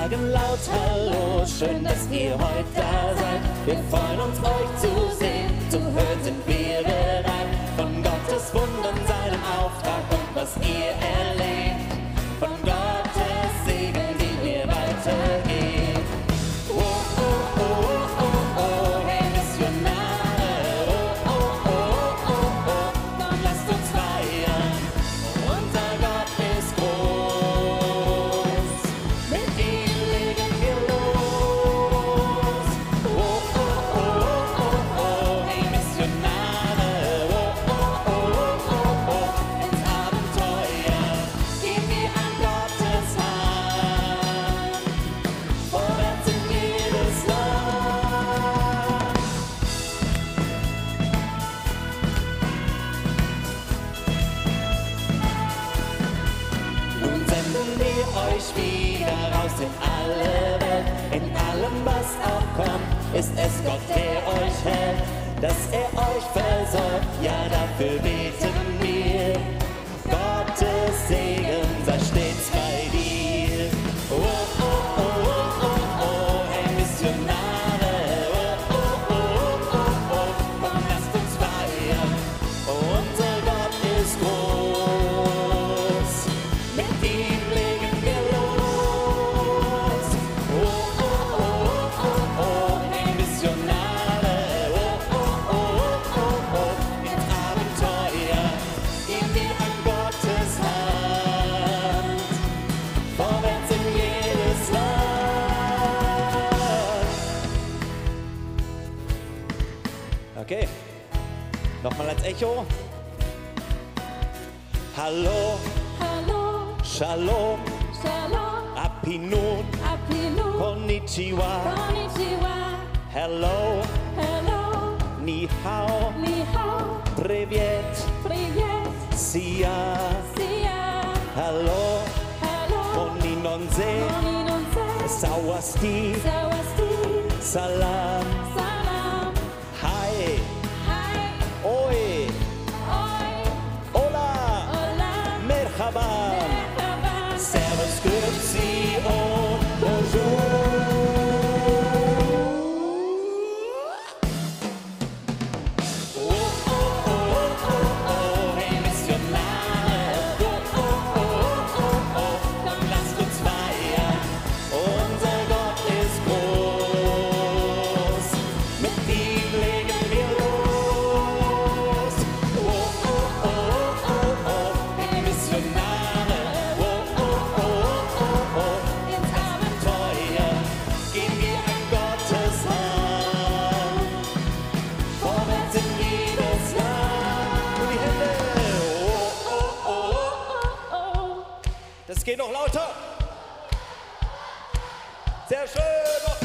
sagen laut Hallo, schön, dass ihr heute da seid. Wir freuen uns, euch zu sehen, zu hören sind wir bereit von Gottes Wunder. ich wieder raus in alle Welt. In allem, was auch kommt, ist es Gott, der euch hält, dass er euch versorgt. Ja, dafür beten wir. Gottes Segen sei. Okay. Nochmal als Echo. Hallo. Hallo. Shalom. Shalom. Apinun. Apinun. Konnichiwa. Konnichiwa. Hello. Hello. Ni hao. Ni hao. Privet. Privet. Sia. Sia. Hello. Hello. Oninonze. Oninonze. Sawasti. Sawasti. Salam. Salam. Geh noch lauter. Sehr schön. Noch